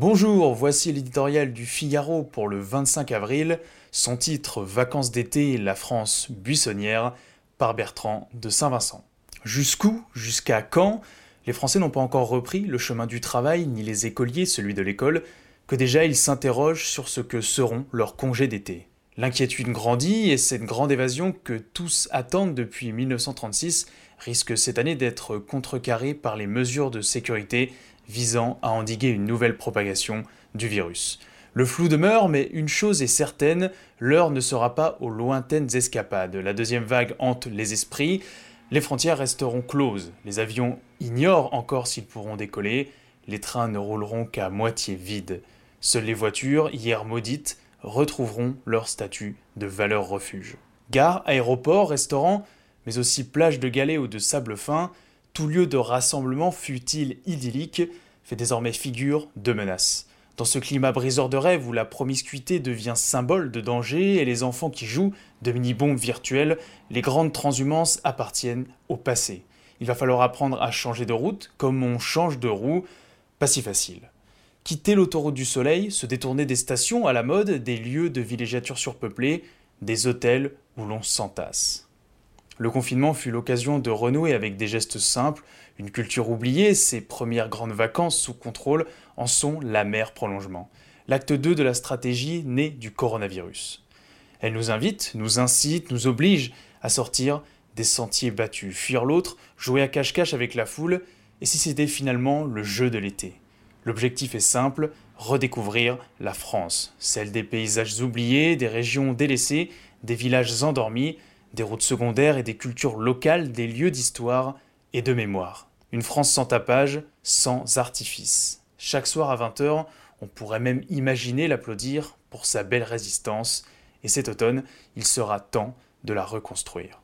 Bonjour, voici l'éditorial du Figaro pour le 25 avril, son titre Vacances d'été, la France buissonnière, par Bertrand de Saint-Vincent. Jusqu'où? Jusqu'à quand? Les Français n'ont pas encore repris le chemin du travail, ni les écoliers celui de l'école, que déjà ils s'interrogent sur ce que seront leurs congés d'été. L'inquiétude grandit et cette grande évasion que tous attendent depuis 1936 risque cette année d'être contrecarrée par les mesures de sécurité visant à endiguer une nouvelle propagation du virus. Le flou demeure, mais une chose est certaine, l'heure ne sera pas aux lointaines escapades. La deuxième vague hante les esprits, les frontières resteront closes, les avions ignorent encore s'ils pourront décoller, les trains ne rouleront qu'à moitié vides. Seules les voitures, hier maudites, retrouveront leur statut de valeur refuge. Gares, aéroports, restaurants, mais aussi plages de galets ou de sable fin, tout lieu de rassemblement fut-il idyllique, fait désormais figure de menace. Dans ce climat briseur de rêve où la promiscuité devient symbole de danger et les enfants qui jouent de mini-bombes virtuelles, les grandes transhumances appartiennent au passé. Il va falloir apprendre à changer de route comme on change de roue, pas si facile quitter l'autoroute du soleil, se détourner des stations à la mode, des lieux de villégiature surpeuplés, des hôtels où l'on s'entasse. Le confinement fut l'occasion de renouer avec des gestes simples, une culture oubliée, ses premières grandes vacances sous contrôle en sont l'amer prolongement. L'acte 2 de la stratégie naît du coronavirus. Elle nous invite, nous incite, nous oblige à sortir des sentiers battus, fuir l'autre, jouer à cache-cache avec la foule, et si c'était finalement le jeu de l'été? L'objectif est simple, redécouvrir la France, celle des paysages oubliés, des régions délaissées, des villages endormis, des routes secondaires et des cultures locales, des lieux d'histoire et de mémoire. Une France sans tapage, sans artifice. Chaque soir à 20h, on pourrait même imaginer l'applaudir pour sa belle résistance, et cet automne, il sera temps de la reconstruire.